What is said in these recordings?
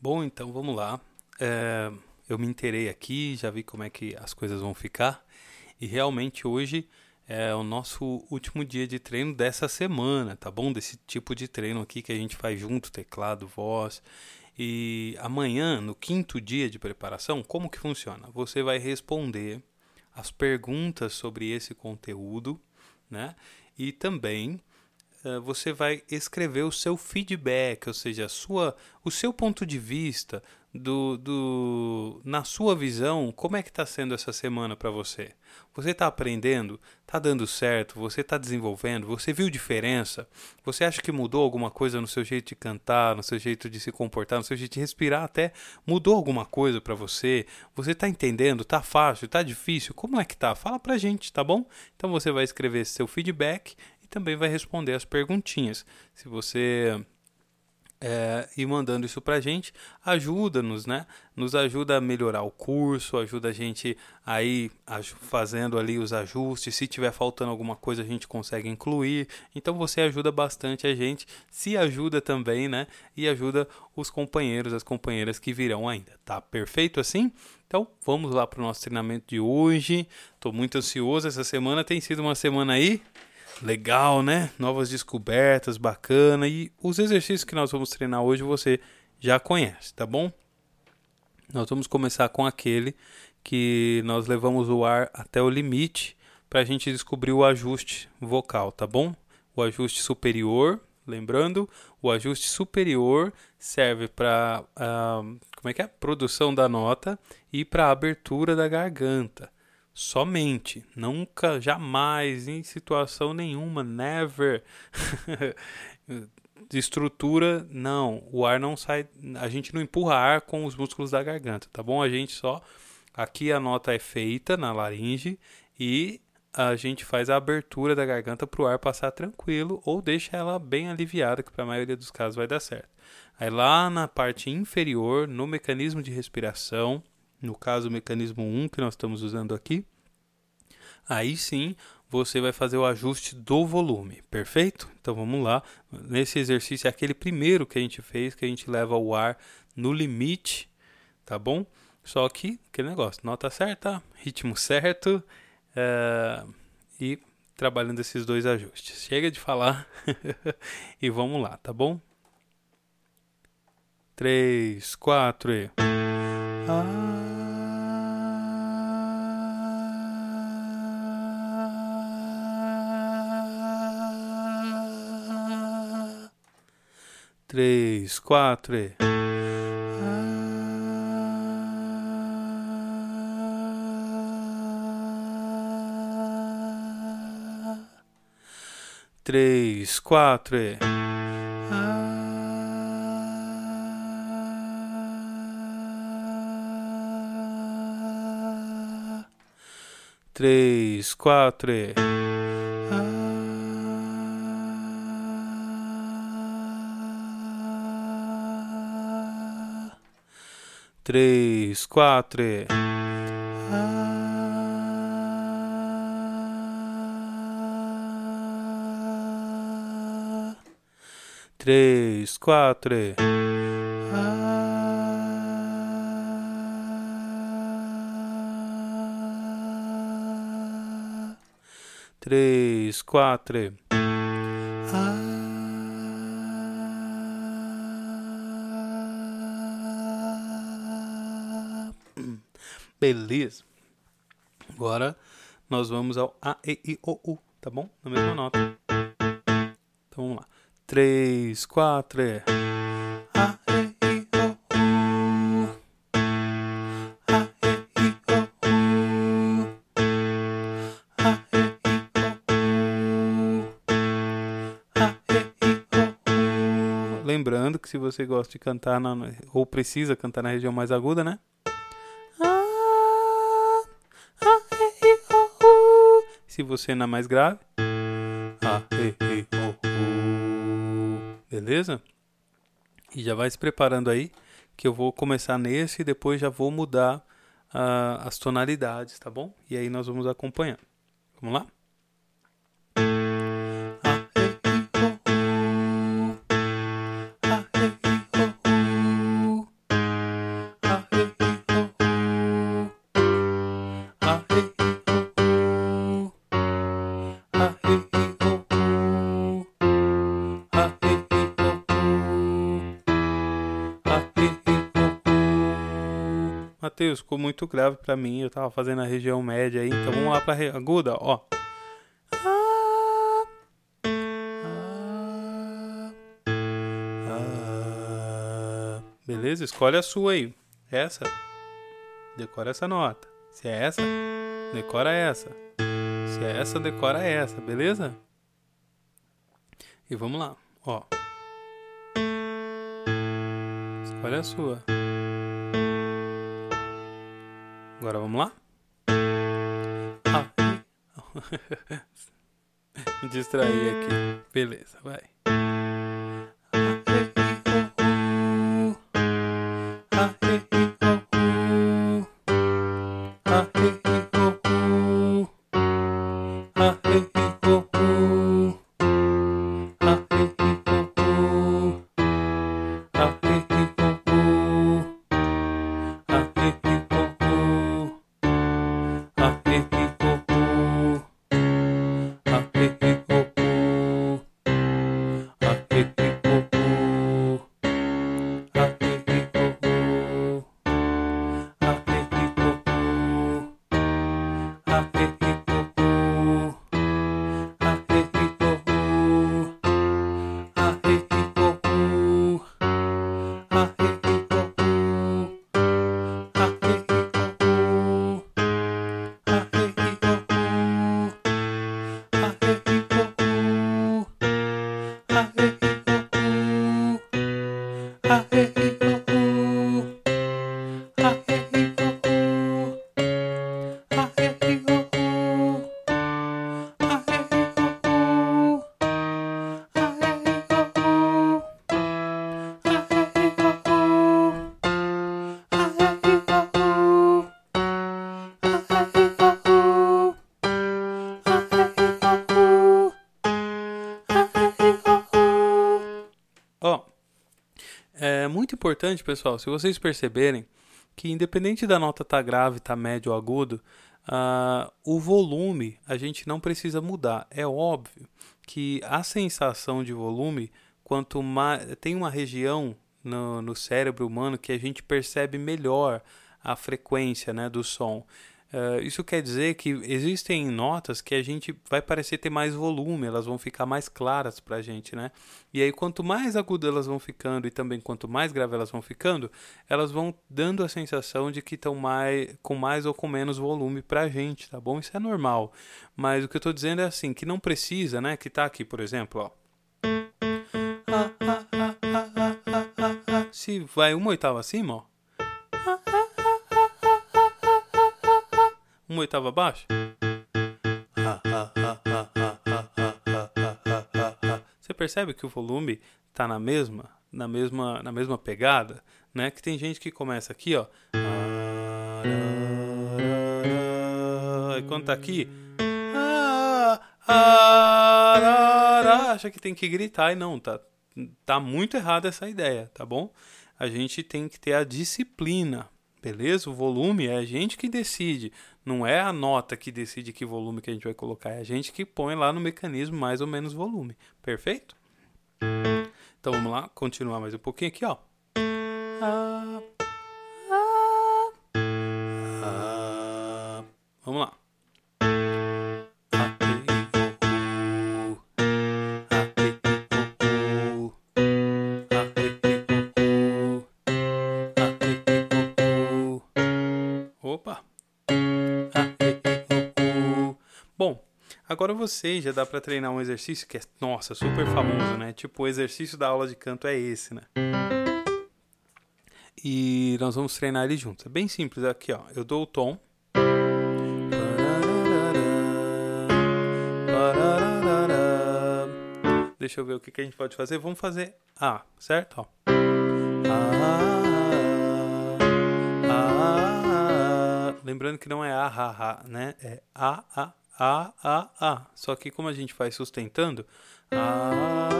Bom, então vamos lá. É, eu me inteirei aqui, já vi como é que as coisas vão ficar. E realmente hoje é o nosso último dia de treino dessa semana, tá bom? Desse tipo de treino aqui que a gente faz junto, teclado, voz. E amanhã, no quinto dia de preparação, como que funciona? Você vai responder as perguntas sobre esse conteúdo, né? E também você vai escrever o seu feedback, ou seja, a sua, o seu ponto de vista do, do na sua visão, como é que está sendo essa semana para você? Você está aprendendo? Está dando certo? Você está desenvolvendo? Você viu diferença? Você acha que mudou alguma coisa no seu jeito de cantar, no seu jeito de se comportar, no seu jeito de respirar? Até mudou alguma coisa para você? Você está entendendo? Está fácil? Está difícil? Como é que tá? Fala para gente, tá bom? Então você vai escrever seu feedback também vai responder as perguntinhas. Se você é, mandando isso para a gente, ajuda-nos, né? Nos ajuda a melhorar o curso, ajuda a gente aí fazendo ali os ajustes. Se tiver faltando alguma coisa, a gente consegue incluir. Então você ajuda bastante a gente, se ajuda também, né? E ajuda os companheiros, as companheiras que virão ainda. Tá perfeito assim? Então vamos lá para o nosso treinamento de hoje. Estou muito ansioso. Essa semana tem sido uma semana aí legal, né? Novas descobertas, bacana. E os exercícios que nós vamos treinar hoje você já conhece, tá bom? Nós vamos começar com aquele que nós levamos o ar até o limite para a gente descobrir o ajuste vocal, tá bom? O ajuste superior, lembrando, o ajuste superior serve para uh, como é que é? Produção da nota e para abertura da garganta somente, nunca, jamais, em situação nenhuma, never. de estrutura, não, o ar não sai, a gente não empurra ar com os músculos da garganta, tá bom? A gente só, aqui a nota é feita na laringe e a gente faz a abertura da garganta para o ar passar tranquilo ou deixa ela bem aliviada, que para a maioria dos casos vai dar certo. Aí lá na parte inferior, no mecanismo de respiração, no caso o mecanismo 1 que nós estamos usando aqui, aí sim você vai fazer o ajuste do volume, perfeito? Então vamos lá. Nesse exercício é aquele primeiro que a gente fez, que a gente leva o ar no limite, tá bom? Só que aquele negócio, nota certa, ritmo certo é, e trabalhando esses dois ajustes. Chega de falar e vamos lá, tá bom? 3, 4 e. Ah. Três, quatro e. Três, quatro e. Três, quatro e. três, quatro. E... Três, quatro. E... Três, quatro. E... Beleza. Agora nós vamos ao A, E, I, O, U, tá bom? Na mesma nota. Então vamos lá. 3, 4 e. A, E, I, O, U. A, E, I, O, U. A, E, I, O, U. A, E, I, O, U. Lembrando que se você gosta de cantar na, ou precisa cantar na região mais aguda, né? Se você na mais grave. A, E, E, O, U. Beleza? E já vai se preparando aí, que eu vou começar nesse e depois já vou mudar uh, as tonalidades, tá bom? E aí nós vamos acompanhando. Vamos lá? Matheus, ficou muito grave para mim. Eu tava fazendo a região média aí. Então vamos lá pra aguda, ó. Beleza? Escolhe a sua aí. Essa? Decora essa nota. Se é essa, decora essa. Se é essa, decora essa, beleza? E vamos lá, ó. Escolhe a sua. Agora vamos lá? Ah. Me distrair aqui. Beleza, vai. Importante, pessoal, se vocês perceberem que independente da nota estar tá grave, estar tá médio ou agudo, uh, o volume a gente não precisa mudar. É óbvio que a sensação de volume, quanto mais tem uma região no, no cérebro humano que a gente percebe melhor a frequência né, do som. Uh, isso quer dizer que existem notas que a gente vai parecer ter mais volume, elas vão ficar mais claras para a gente, né? E aí, quanto mais agudas elas vão ficando e também quanto mais grave elas vão ficando, elas vão dando a sensação de que estão mais, com mais ou com menos volume para a gente, tá bom? Isso é normal. Mas o que eu estou dizendo é assim, que não precisa, né? Que tá aqui, por exemplo, ó. Se vai uma oitava acima, ó. Uma oitava abaixo? Você percebe que o volume está na mesma, na mesma, na mesma pegada, né? Que tem gente que começa aqui, ó. E quando tá aqui, acha que tem que gritar e não, tá, tá muito errada essa ideia, tá bom? A gente tem que ter a disciplina, beleza? O volume é a gente que decide. Não é a nota que decide que volume que a gente vai colocar, é a gente que põe lá no mecanismo mais ou menos volume. Perfeito? Então vamos lá, continuar mais um pouquinho aqui, ó. Ah, ah, ah. Vamos lá. Agora vocês já dá para treinar um exercício que é, nossa, super famoso, né? Tipo, o exercício da aula de canto é esse, né? E nós vamos treinar ele juntos. É bem simples aqui, ó. Eu dou o tom. Deixa eu ver o que, que a gente pode fazer. Vamos fazer A, certo? Ó. Lembrando que não é A, A, A, né? É A, A, a, A, A. Só que como a gente vai sustentando, A,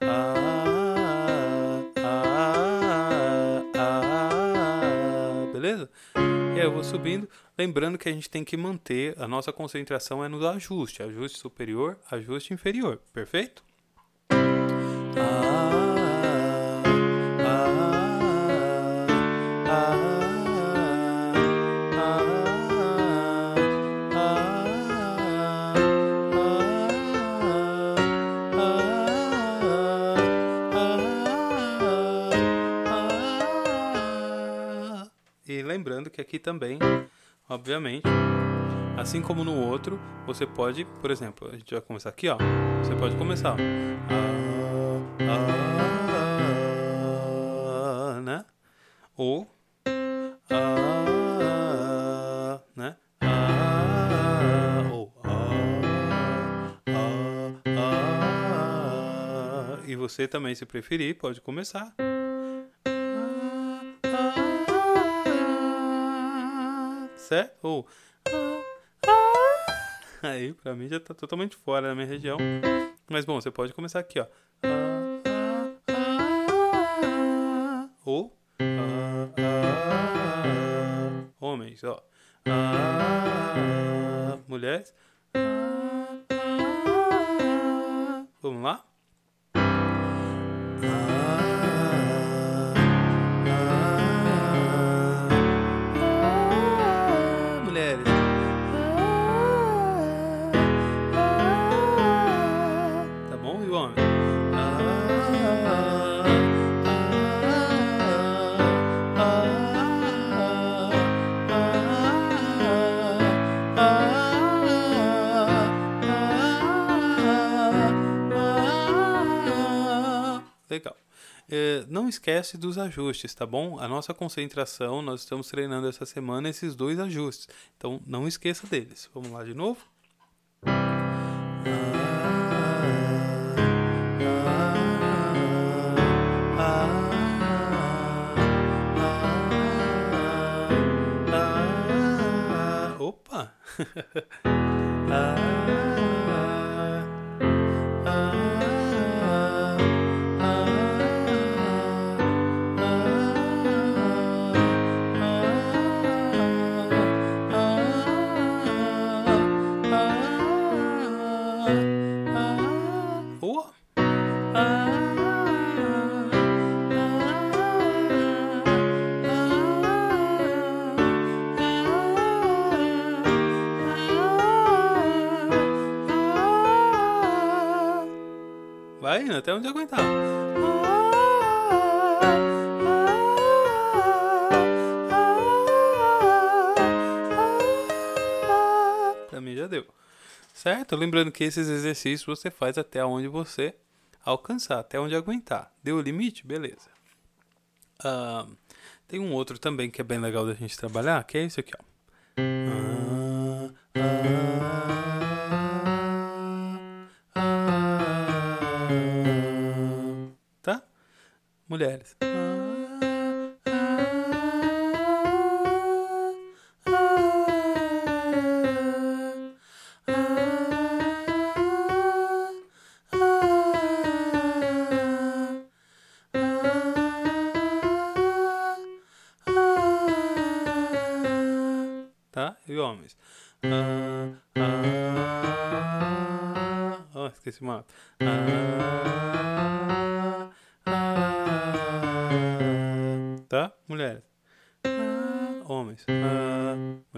A, A, A, beleza? E aí eu vou subindo, lembrando que a gente tem que manter a nossa concentração é no ajuste, ajuste superior, ajuste inferior, perfeito? Ah, lembrando que aqui também, obviamente, assim como no outro, você pode, por exemplo, a gente vai começar aqui, ó. Você pode começar, né? Ou né? Ou. E você também, se preferir, pode começar. Certo? Ou aí pra mim já tá totalmente fora da minha região. Mas bom, você pode começar aqui, ó. Ou homens, ó. mulheres. Vamos lá? Esquece dos ajustes, tá bom? A nossa concentração, nós estamos treinando essa semana esses dois ajustes. Então, não esqueça deles. Vamos lá de novo? Opa! Vai indo até onde aguentar. Mim já deu. Certo? Lembrando que esses exercícios você faz até onde você alcançar, até onde aguentar. Deu o limite? Beleza. Ah, tem um outro também que é bem legal da gente trabalhar, que é esse aqui, ó. Ah, ah, Mulheres. Tá?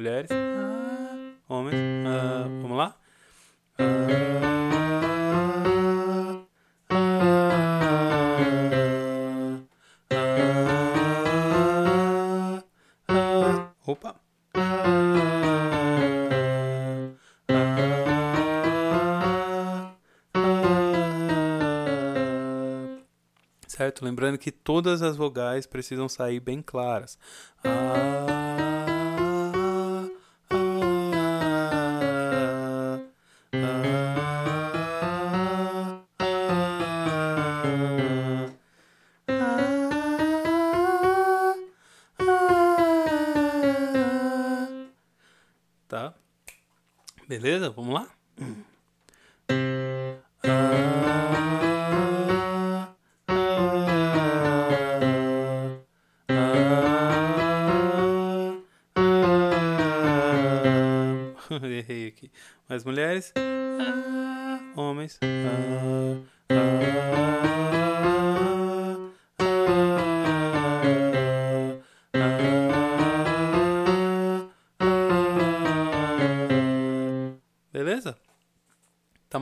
Mulheres. Ah, homens. Ah, vamos lá? Ah, opa. Certo? Lembrando que todas as vogais precisam sair bem claras. Ah, Beleza? Vamos lá? Errei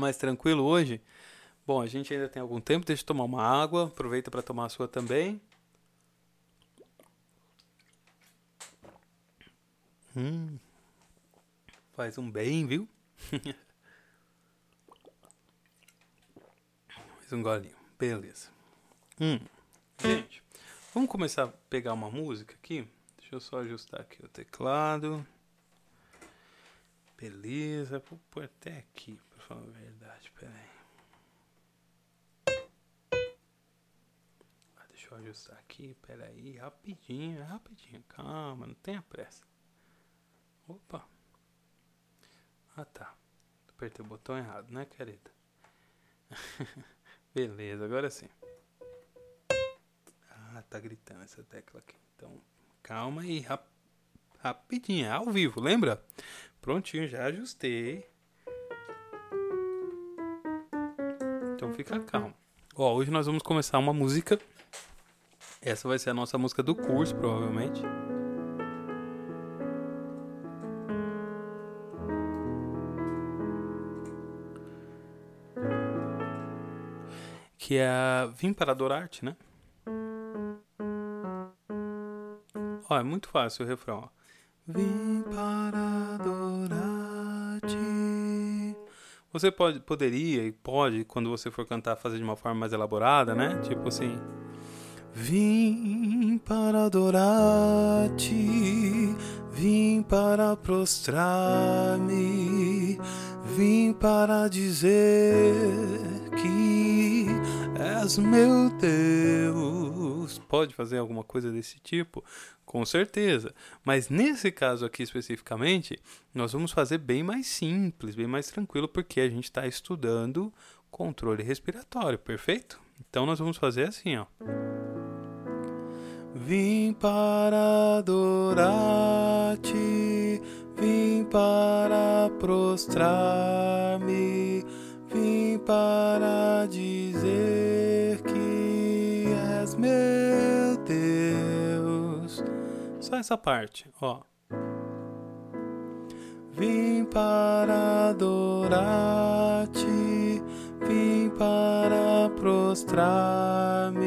mais tranquilo hoje? Bom, a gente ainda tem algum tempo, deixa eu tomar uma água, aproveita para tomar a sua também. Hum. Faz um bem, viu? Mais um golinho. Beleza. Hum. Gente, vamos começar a pegar uma música aqui? Deixa eu só ajustar aqui o teclado. Beleza. Vou pôr até aqui, falar a verdade. Pera aí. Ah, deixa eu ajustar aqui. Pera aí. Rapidinho, rapidinho. Calma, não tenha pressa. Opa. Ah, tá. Apertei o botão errado, né, querida? Beleza, agora sim. Ah, tá gritando essa tecla aqui. Então, calma aí, rap rapidinho, é ao vivo, lembra? Prontinho, já ajustei. Então fica calmo. Ó, hoje nós vamos começar uma música. Essa vai ser a nossa música do curso, provavelmente. que é Vim para adorar-te, né? Ó, é muito fácil o refrão. Ó. Vim para adorar-te. Você pode, poderia e pode, quando você for cantar, fazer de uma forma mais elaborada, né? Tipo assim. Vim para adorar-te, vim para prostrar-me, vim para dizer meu Deus. Pode fazer alguma coisa desse tipo? Com certeza. Mas nesse caso aqui especificamente, nós vamos fazer bem mais simples, bem mais tranquilo, porque a gente está estudando controle respiratório, perfeito? Então nós vamos fazer assim, ó. Vim para adorar-te, vim para prostrar-me vim para dizer meu Deus. Só essa parte, ó. Vim para adorar-te, vim para prostrar-me,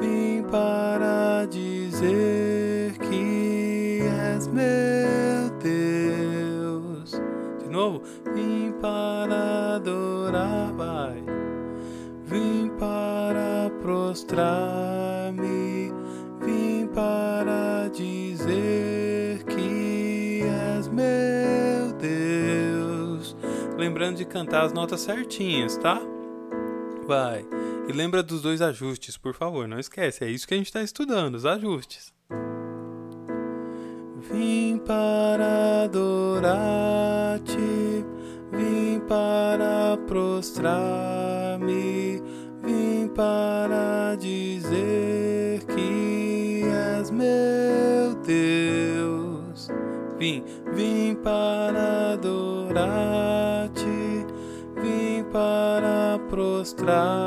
vim para dizer que és meu Deus. De novo, vim para adorar, vai. Vim para prostrar-me, cantar as notas certinhas, tá? Vai. E lembra dos dois ajustes, por favor, não esquece, é isso que a gente está estudando, os ajustes. Vim para adorar-te, vim para prostrar-me, vim para dizer que és meu Deus. Vim, vim para adorar-te, vim para prostrar-me,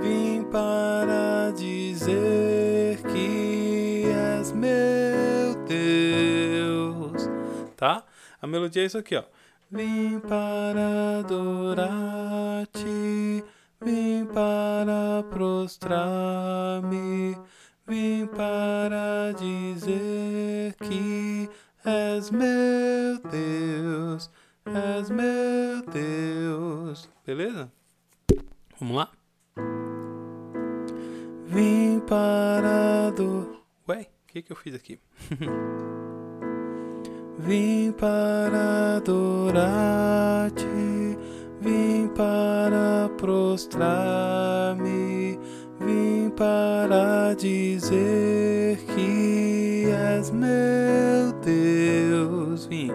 vim para dizer que és meu Deus, tá? A melodia é isso aqui, ó. Vim para adorar-te, vim para prostrar-me, vim para dizer que és meu Deus, és meu Deus. Beleza? Vamos lá? Vim para adorar. Ué? O que, que eu fiz aqui? vim para adorar-te, vim para prostrar-me, vim para dizer que és meu Deus. Vim,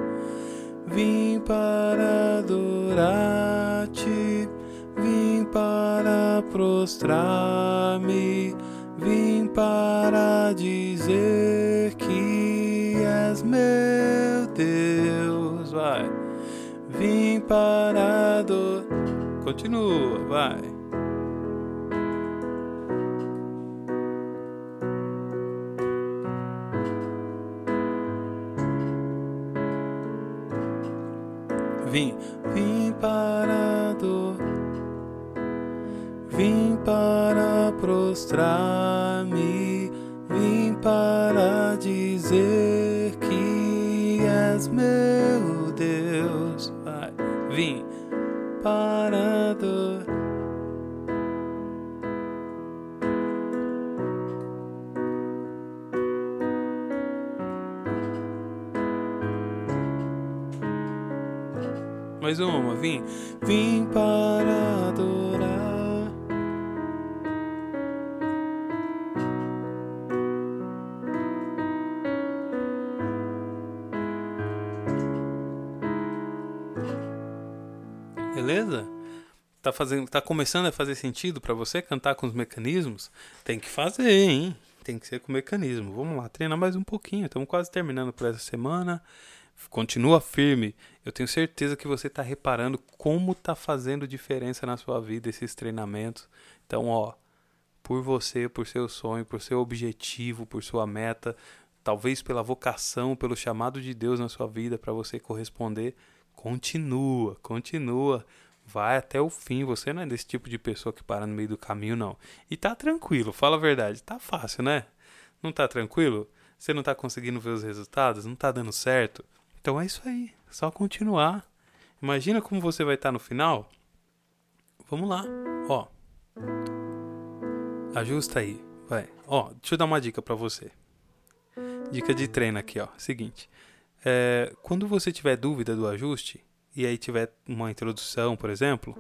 vim para adorar-te, vim para prostrar-me vim para dizer que és meu Deus, vai. Vim para do. Continua, vai. Vim, vim para do. Vim para prostrar-me, vim para Mais uma, vim. Vim para adorar. Beleza? Tá fazendo, tá começando a fazer sentido para você cantar com os mecanismos? Tem que fazer, hein? Tem que ser com mecanismo. Vamos lá, treinar mais um pouquinho. Estamos quase terminando por essa semana continua firme, eu tenho certeza que você está reparando como está fazendo diferença na sua vida esses treinamentos. Então, ó, por você, por seu sonho, por seu objetivo, por sua meta, talvez pela vocação, pelo chamado de Deus na sua vida para você corresponder, continua, continua. Vai até o fim. Você não é desse tipo de pessoa que para no meio do caminho, não. E tá tranquilo, fala a verdade. Tá fácil, né? Não tá tranquilo? Você não tá conseguindo ver os resultados? Não tá dando certo? Então é isso aí, só continuar. Imagina como você vai estar no final. Vamos lá, ó. Ajusta aí, vai. Ó, deixa eu dar uma dica para você. Dica de treino aqui, ó. Seguinte, é, quando você tiver dúvida do ajuste e aí tiver uma introdução, por exemplo,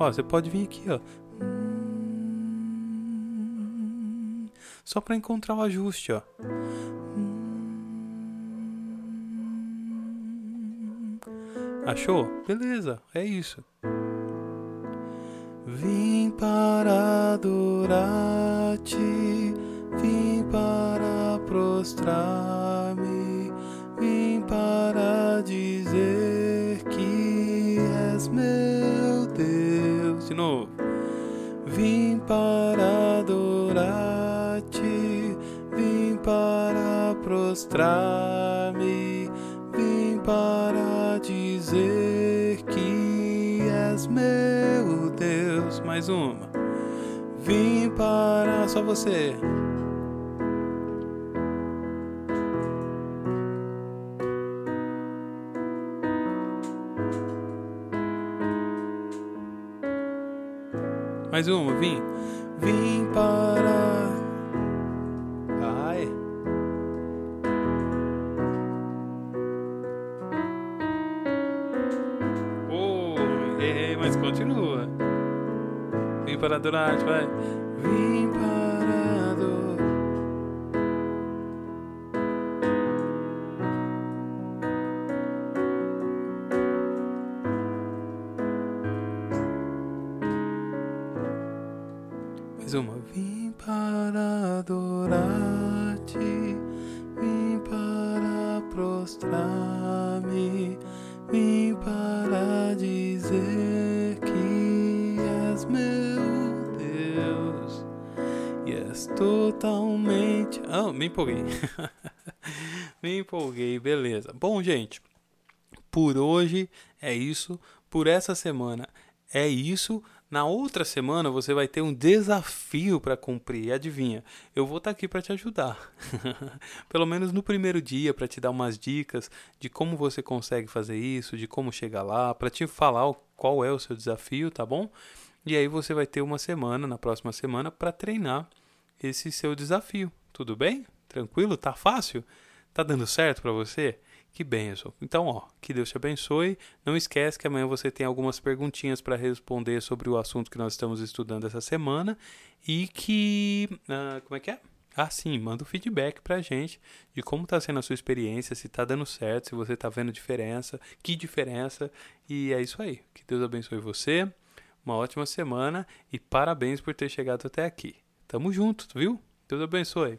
ó, você pode vir aqui, ó. Só para encontrar o ajuste, ó. Achou? Beleza, é isso. Vim para adorar-te, vim para prostrar-me, vim para dizer que és meu Deus. De novo. Vim para adorar-te, vim para prostrar-me, meu Deus. Mais uma. Vim para só você. Mais uma, vim. Vim para. Para adorar, vai. Vim para adorar. Mais uma. Vim para adorar-te, Ah, me empolguei. me empolguei, beleza. Bom, gente, por hoje é isso. Por essa semana é isso. Na outra semana você vai ter um desafio para cumprir. Adivinha? Eu vou estar aqui para te ajudar. Pelo menos no primeiro dia, para te dar umas dicas de como você consegue fazer isso, de como chegar lá, para te falar qual é o seu desafio, tá bom? E aí você vai ter uma semana, na próxima semana, para treinar esse seu desafio. Tudo bem? Tranquilo? Tá fácil? Tá dando certo para você? Que benção. Então, ó, que Deus te abençoe. Não esquece que amanhã você tem algumas perguntinhas para responder sobre o assunto que nós estamos estudando essa semana e que, uh, como é que é? Ah, sim, manda um feedback pra gente de como tá sendo a sua experiência, se tá dando certo, se você tá vendo diferença, que diferença. E é isso aí. Que Deus abençoe você. Uma ótima semana e parabéns por ter chegado até aqui. Tamo junto, viu? Deus abençoe.